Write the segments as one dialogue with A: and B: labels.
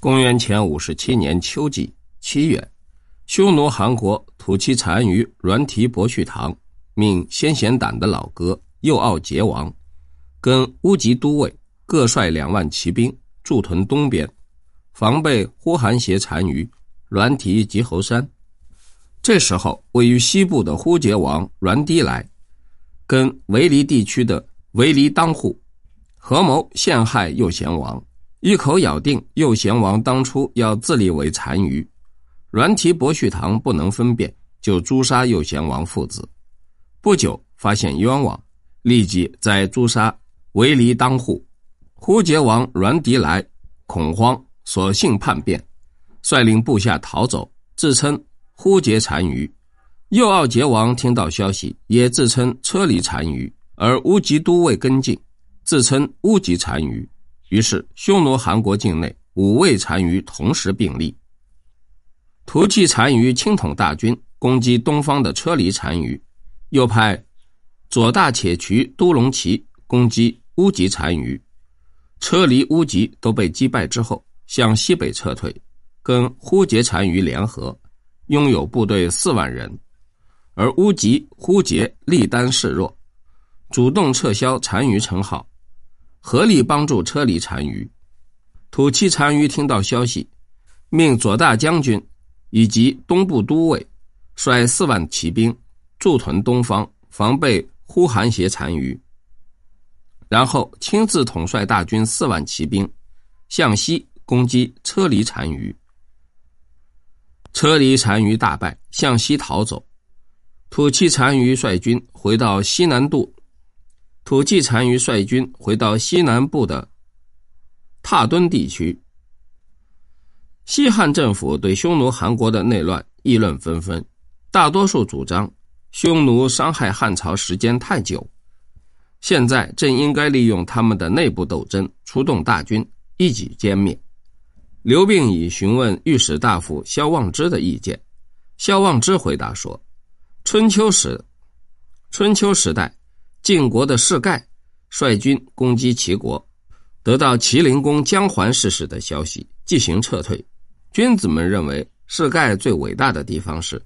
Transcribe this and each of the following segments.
A: 公元前五十七年秋季七月，匈奴汗国土岐单于阮提伯绪堂命先贤党的老哥右奥杰王，跟乌吉都尉各率两万骑兵驻屯东边，防备呼韩邪单于阮提吉侯山。这时候，位于西部的呼杰王阮迪来，跟维黎地区的维黎当户合谋陷害右贤王。一口咬定右贤王当初要自立为单于，阮提伯绪堂不能分辨，就诛杀右贤王父子。不久发现冤枉，立即在诛杀为离当户。呼杰王阮迪来恐慌，索性叛变，率领部下逃走，自称呼杰单于。右奥杰王听到消息，也自称车离单于，而乌吉都尉跟进，自称乌吉单于。于是，匈奴汗国境内五位单于同时并立。突骑单于亲统大军攻击东方的车厘单于，又派左大且渠都隆齐攻击乌吉单于。车厘、乌吉都被击败之后，向西北撤退，跟呼杰单于联合，拥有部队四万人。而乌吉、呼杰力单势弱，主动撤销单于称号。合力帮助车厘单于，土气单于听到消息，命左大将军以及东部都尉率四万骑兵驻屯东方，防备呼韩邪单于。然后亲自统帅大军四万骑兵向西攻击车离单于。车离单于大败，向西逃走。土气单于率军回到西南渡。土岐单于率军回到西南部的踏敦地区。西汉政府对匈奴韩国的内乱议论纷纷，大多数主张匈奴伤害汉朝时间太久，现在正应该利用他们的内部斗争，出动大军一举歼灭。刘病已询问御史大夫萧望之的意见，萧望之回答说：“春秋时，春秋时代。”晋国的士盖率军攻击齐国，得到齐灵公姜桓逝世的消息，进行撤退。君子们认为，士盖最伟大的地方是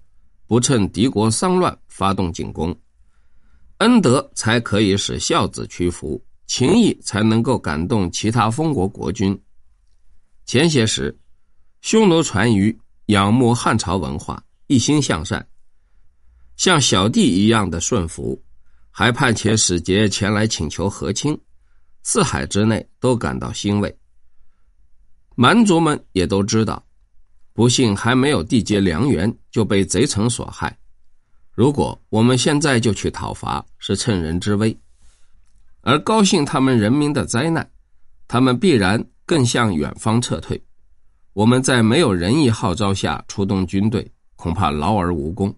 A: 不趁敌国丧乱发动进攻，恩德才可以使孝子屈服，情义才能够感动其他封国国君。前些时，匈奴单于仰慕汉朝文化，一心向善，像小弟一样的顺服。还派遣使节前来请求和亲，四海之内都感到欣慰。蛮族们也都知道，不幸还没有缔结良缘就被贼臣所害。如果我们现在就去讨伐，是趁人之危；而高兴他们人民的灾难，他们必然更向远方撤退。我们在没有仁义号召下出动军队，恐怕劳而无功。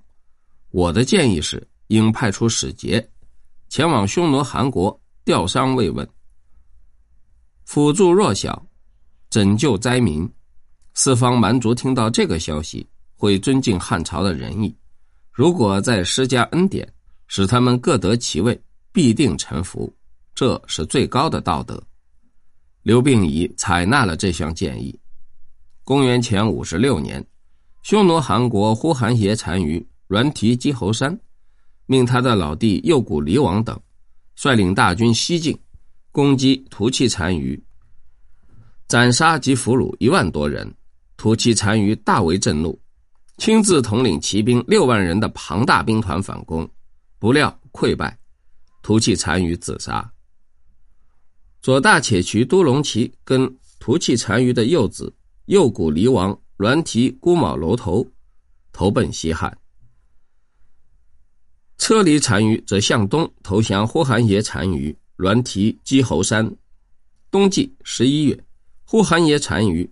A: 我的建议是，应派出使节。前往匈奴韩国吊丧慰问，辅助弱小，拯救灾民。四方蛮族听到这个消息，会尊敬汉朝的仁义。如果再施加恩典，使他们各得其位，必定臣服。这是最高的道德。刘病已采纳了这项建议。公元前五十六年，匈奴韩国呼韩邪单于阮提基侯山。命他的老弟右谷离王等率领大军西进，攻击屠骑单于，斩杀及俘虏一万多人。屠骑单于大为震怒，亲自统领骑兵六万人的庞大兵团反攻，不料溃败，屠骑单于自杀。左大且渠都隆齐跟屠骑单于的幼子右谷离王栾提孤卯楼头投奔西汉。车厘单于则向东投降呼韩邪单于栾提基侯山。冬季十一月，呼韩邪单于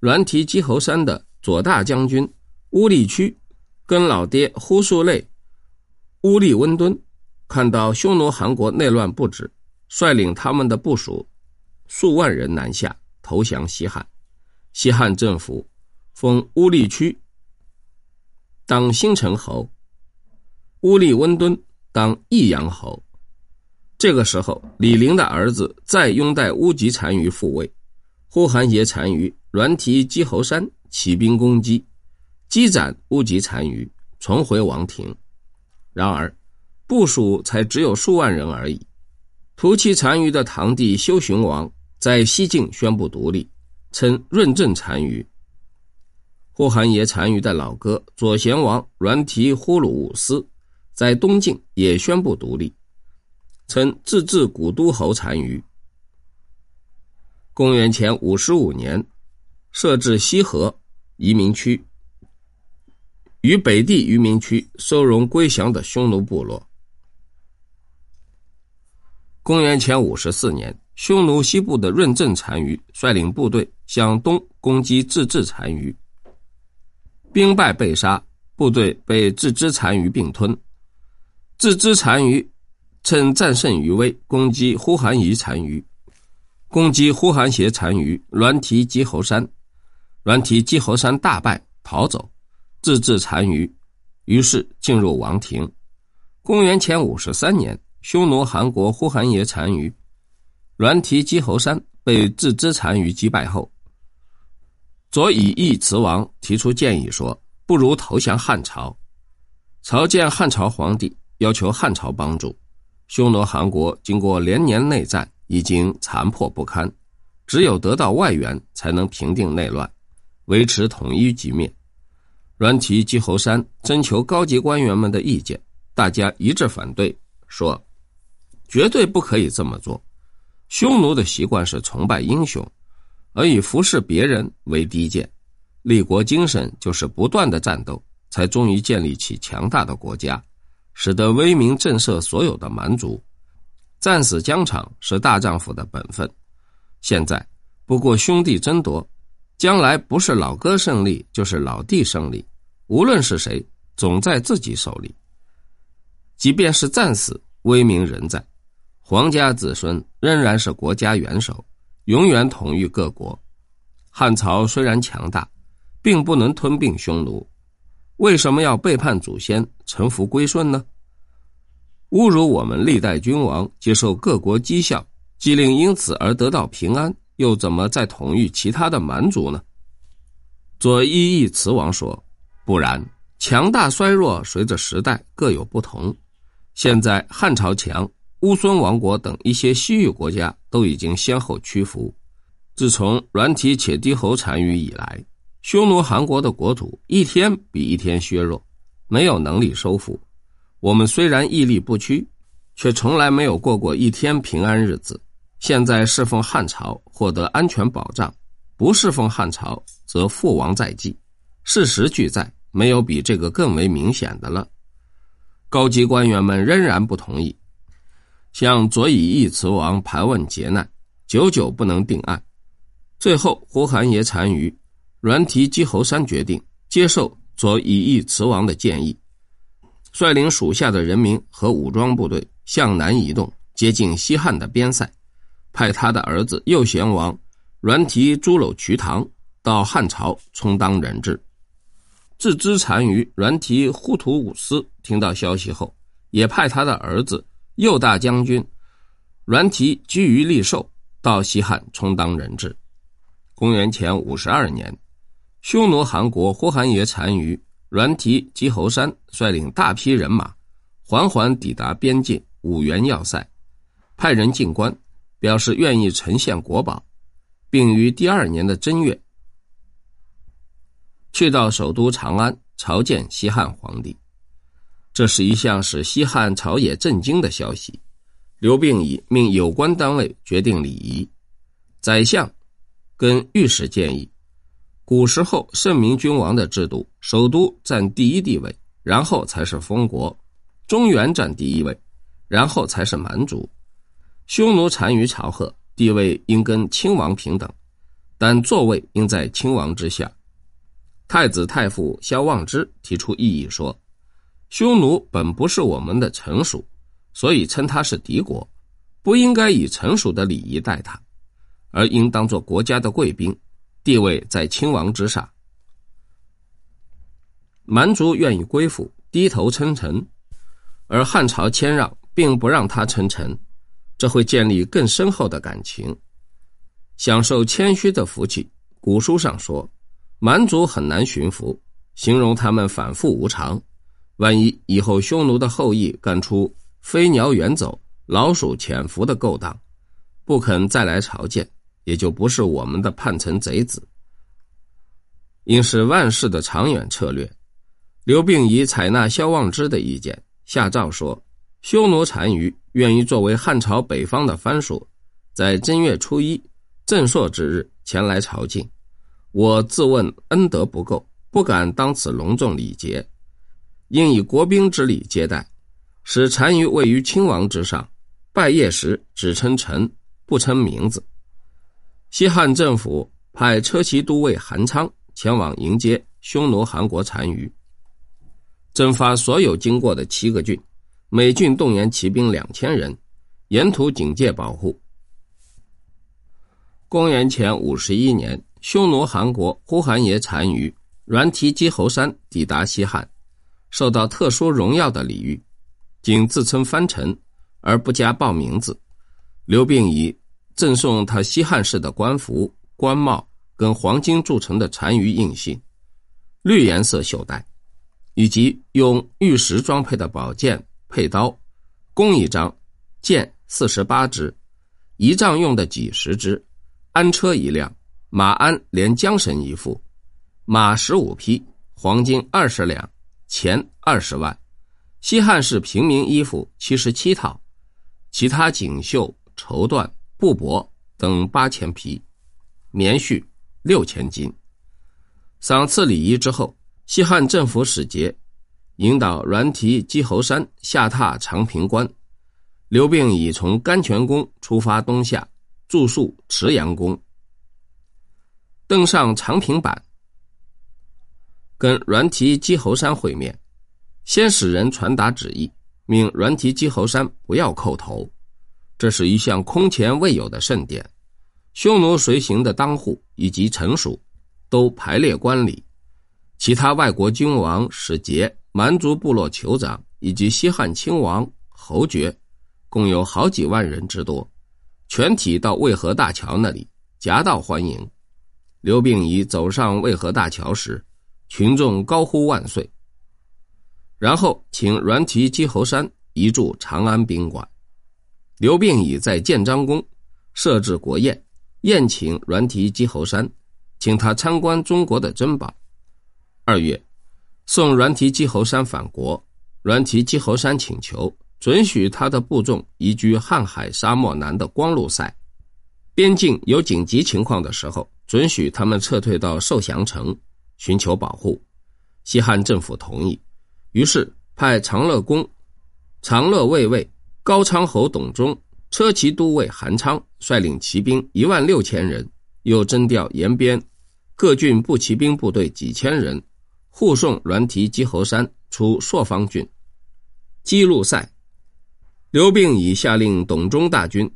A: 栾提基侯山的左大将军乌力屈跟老爹呼术类乌力温敦看到匈奴韩国内乱不止，率领他们的部属数万人南下投降西汉。西汉政府封乌力屈当新城侯。乌力温敦当益阳侯。这个时候，李陵的儿子再拥戴乌吉单于复位，呼韩邪单于栾提击侯山起兵攻击，击斩乌吉单于，重回王庭。然而，部署才只有数万人而已。屠弃单于的堂弟修雄王在西境宣布独立，称润政单于。呼韩邪单于的老哥左贤王栾提呼鲁武斯在东晋也宣布独立，称自治古都侯单于。公元前五十五年，设置西河移民区，与北地移民区收容归降的匈奴部落。公元前五十四年，匈奴西部的润正单于率领部队向东攻击自治单于，兵败被杀，部队被自治单于并吞。自知单于趁战胜余威，攻击呼韩邪单于。攻击呼韩邪单于栾提击侯山，栾提击侯山大败逃走，自治单于，于是进入王庭。公元前五十三年，匈奴韩国呼韩邪单于栾提击侯山被自知单于击败后，左以义慈王提出建议说：“不如投降汉朝。”朝见汉朝皇帝，要求汉朝帮助。匈奴韩国经过连年内战。已经残破不堪，只有得到外援，才能平定内乱，维持统一局面。阮提击侯山征求高级官员们的意见，大家一致反对，说绝对不可以这么做。匈奴的习惯是崇拜英雄，而以服侍别人为低贱。立国精神就是不断的战斗，才终于建立起强大的国家，使得威名震慑所有的蛮族。战死疆场是大丈夫的本分。现在不过兄弟争夺，将来不是老哥胜利，就是老弟胜利。无论是谁，总在自己手里。即便是战死，威名仍在。皇家子孙仍然是国家元首，永远统御各国。汉朝虽然强大，并不能吞并匈奴。为什么要背叛祖先，臣服归顺呢？侮辱我们历代君王，接受各国讥笑，既令因此而得到平安，又怎么再统御其他的蛮族呢？左一义慈王说：“不然，强大衰弱随着时代各有不同。现在汉朝强，乌孙王国等一些西域国家都已经先后屈服。自从栾提且低侯单于以来，匈奴韩国的国土一天比一天削弱，没有能力收复。”我们虽然屹立不屈，却从来没有过过一天平安日子。现在侍奉汉朝，获得安全保障；不侍奉汉朝，则父王在即。事实俱在，没有比这个更为明显的了。高级官员们仍然不同意，向左以义慈王盘问劫难，久久不能定案。最后，呼韩邪单于阮提击侯山决定接受左以义慈王的建议。率领属下的人民和武装部队向南移动，接近西汉的边塞，派他的儿子右贤王阮提朱楼瞿塘到汉朝充当人质。自知单于阮提呼图武斯听到消息后，也派他的儿子右大将军阮提居于利寿到西汉充当人质。公元前五十二年，匈奴汗国呼韩邪单于。栾提及侯山率领大批人马，缓缓抵达边境五原要塞，派人进关，表示愿意呈现国宝，并于第二年的正月，去到首都长安朝见西汉皇帝。这是一项使西汉朝野震惊的消息。刘病已命有关单位决定礼仪，宰相跟御史建议。古时候圣明君王的制度，首都占第一地位，然后才是封国；中原占第一位，然后才是蛮族。匈奴单于朝贺地位应跟亲王平等，但座位应在亲王之下。太子太傅萧望之提出异议说：“匈奴本不是我们的臣属，所以称他是敌国，不应该以臣属的礼仪待他，而应当做国家的贵宾。”地位在亲王之上，蛮族愿意归附，低头称臣，而汉朝谦让，并不让他称臣，这会建立更深厚的感情。享受谦虚的福气。古书上说，蛮族很难驯服，形容他们反复无常。万一以后匈奴的后裔干出飞鸟远走、老鼠潜伏的勾当，不肯再来朝见，也就不是我们的叛臣贼子。应是万世的长远策略。刘病已采纳萧望之的意见，下诏说：匈奴单于愿意作为汉朝北方的藩属，在正月初一正朔之日前来朝觐。我自问恩德不够，不敢当此隆重礼节。应以国宾之礼接待，使单于位于亲王之上。拜谒时只称臣，不称名字。西汉政府派车骑都尉韩昌前往迎接匈奴韩国单于，征发所有经过的七个郡，每郡动员骑兵两千人，沿途警戒保护。公元前五十一年，匈奴韩国呼韩邪单于阮提基侯山抵达西汉。受到特殊荣耀的礼遇，仅自称藩臣而不加报名字。刘病已赠送他西汉式的官服、官帽跟黄金铸成的单于印信，绿颜色袖带，以及用玉石装配的宝剑、佩刀，弓一张，箭四十八支，仪仗用的几十支，鞍车一辆，马鞍连缰绳一副，马十五匹，黄金二十两。钱二十万，西汉式平民衣服七十七套，其他锦绣绸缎布帛等八千匹，棉絮六千斤。赏赐礼仪之后，西汉政府使节引导阮提基侯山下榻长平关，刘病已从甘泉宫出发东下，住宿池阳宫，登上长平坂。跟阮提基侯山会面，先使人传达旨意，命阮提基侯山不要叩头。这是一项空前未有的盛典，匈奴随行的当户以及臣属都排列观礼，其他外国君王、使节、蛮族部落酋长以及西汉亲王、侯爵，共有好几万人之多，全体到渭河大桥那里夹道欢迎。刘病已走上渭河大桥时。群众高呼万岁，然后请阮提姬侯山移驻长安宾馆。刘病已在建章宫设置国宴，宴请阮提基侯山，请他参观中国的珍宝。二月，送阮提基侯山返国。阮提基侯山请求准许他的部众移居瀚海沙漠南的光禄塞，边境有紧急情况的时候，准许他们撤退到受降城。寻求保护，西汉政府同意，于是派长乐公、长乐卫尉高昌侯董忠、车骑都尉韩昌率领骑兵一万六千人，又征调延边各郡步骑兵部队几千人，护送栾提基侯山出朔方郡，基路塞。刘病已下令董忠大军，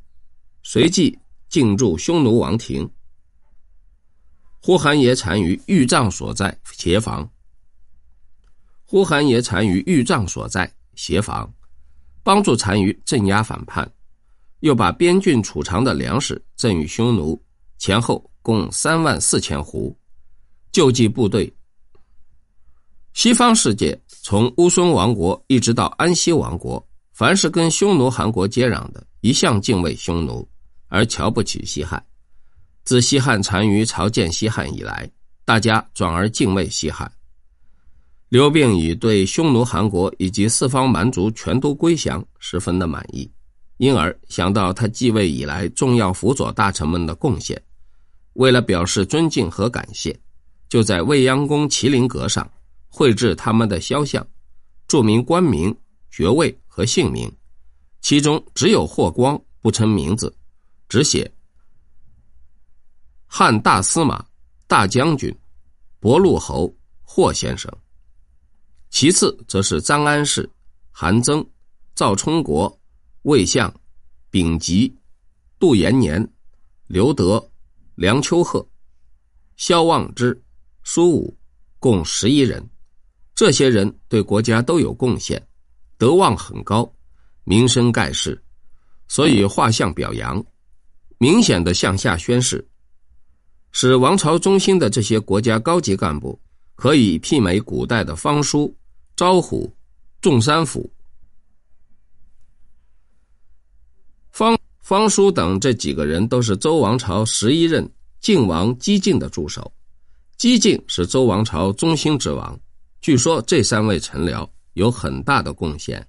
A: 随即进驻匈奴王庭。呼韩邪单于御帐所在协防。呼韩邪单于御帐所在协防，帮助单于镇压反叛，又把边郡储藏的粮食赠予匈奴，前后共三万四千斛，救济部队。西方世界从乌孙王国一直到安息王国，凡是跟匈奴韩国接壤的，一向敬畏匈奴，而瞧不起西汉。自西汉单于朝见西汉以来，大家转而敬畏西汉。刘病已对匈奴韩国以及四方蛮族全都归降，十分的满意，因而想到他继位以来重要辅佐大臣们的贡献，为了表示尊敬和感谢，就在未央宫麒麟阁上绘制他们的肖像，注明官名、爵位和姓名，其中只有霍光不称名字，只写。汉大司马、大将军、博陆侯霍先生。其次则是张安世、韩曾、赵充国、魏相、丙吉、杜延年、刘德、梁秋鹤、萧望之、苏武，共十一人。这些人对国家都有贡献，德望很高，名声盖世，所以画像表扬。明显的向下宣示，使王朝中心的这些国家高级干部可以媲美古代的方叔、招虎、众山府。方方叔等这几个人都是周王朝十一任晋王姬晋的助手，姬晋是周王朝中兴之王，据说这三位臣僚有很大的贡献。